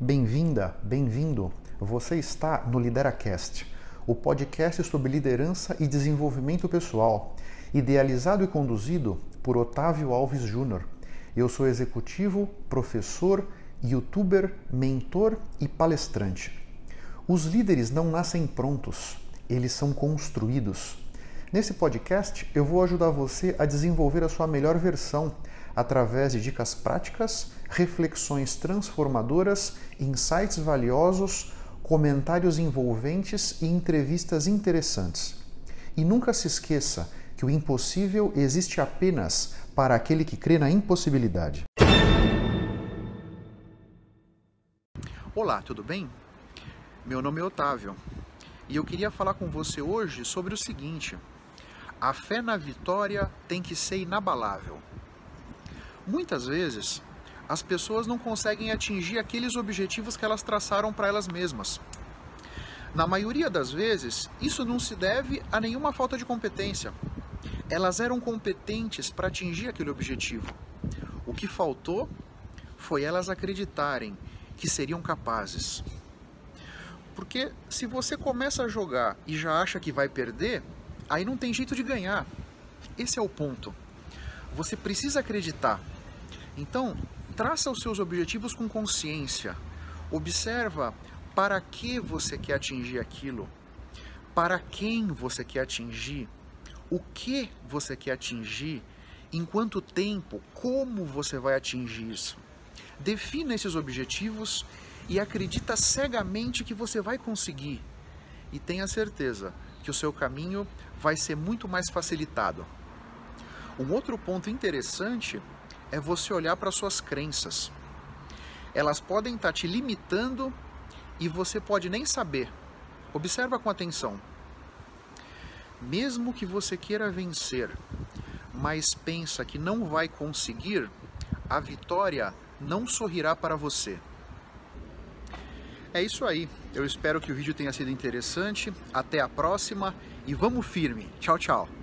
Bem-vinda, bem-vindo. Você está no LideraCast, o podcast sobre liderança e desenvolvimento pessoal, idealizado e conduzido por Otávio Alves Júnior. Eu sou executivo, professor, youtuber, mentor e palestrante. Os líderes não nascem prontos, eles são construídos. Nesse podcast, eu vou ajudar você a desenvolver a sua melhor versão através de dicas práticas, reflexões transformadoras, insights valiosos, comentários envolventes e entrevistas interessantes. E nunca se esqueça que o impossível existe apenas para aquele que crê na impossibilidade. Olá, tudo bem? Meu nome é Otávio e eu queria falar com você hoje sobre o seguinte: a fé na vitória tem que ser inabalável. Muitas vezes, as pessoas não conseguem atingir aqueles objetivos que elas traçaram para elas mesmas. Na maioria das vezes, isso não se deve a nenhuma falta de competência. Elas eram competentes para atingir aquele objetivo. O que faltou foi elas acreditarem que seriam capazes. Porque se você começa a jogar e já acha que vai perder, aí não tem jeito de ganhar. Esse é o ponto. Você precisa acreditar. Então, traça os seus objetivos com consciência. Observa para que você quer atingir aquilo, para quem você quer atingir, o que você quer atingir, em quanto tempo, como você vai atingir isso. Defina esses objetivos e acredita cegamente que você vai conseguir. E tenha certeza que o seu caminho vai ser muito mais facilitado. Um outro ponto interessante é você olhar para suas crenças. Elas podem estar te limitando e você pode nem saber. Observa com atenção. Mesmo que você queira vencer, mas pensa que não vai conseguir, a vitória não sorrirá para você. É isso aí. Eu espero que o vídeo tenha sido interessante. Até a próxima e vamos firme. Tchau, tchau.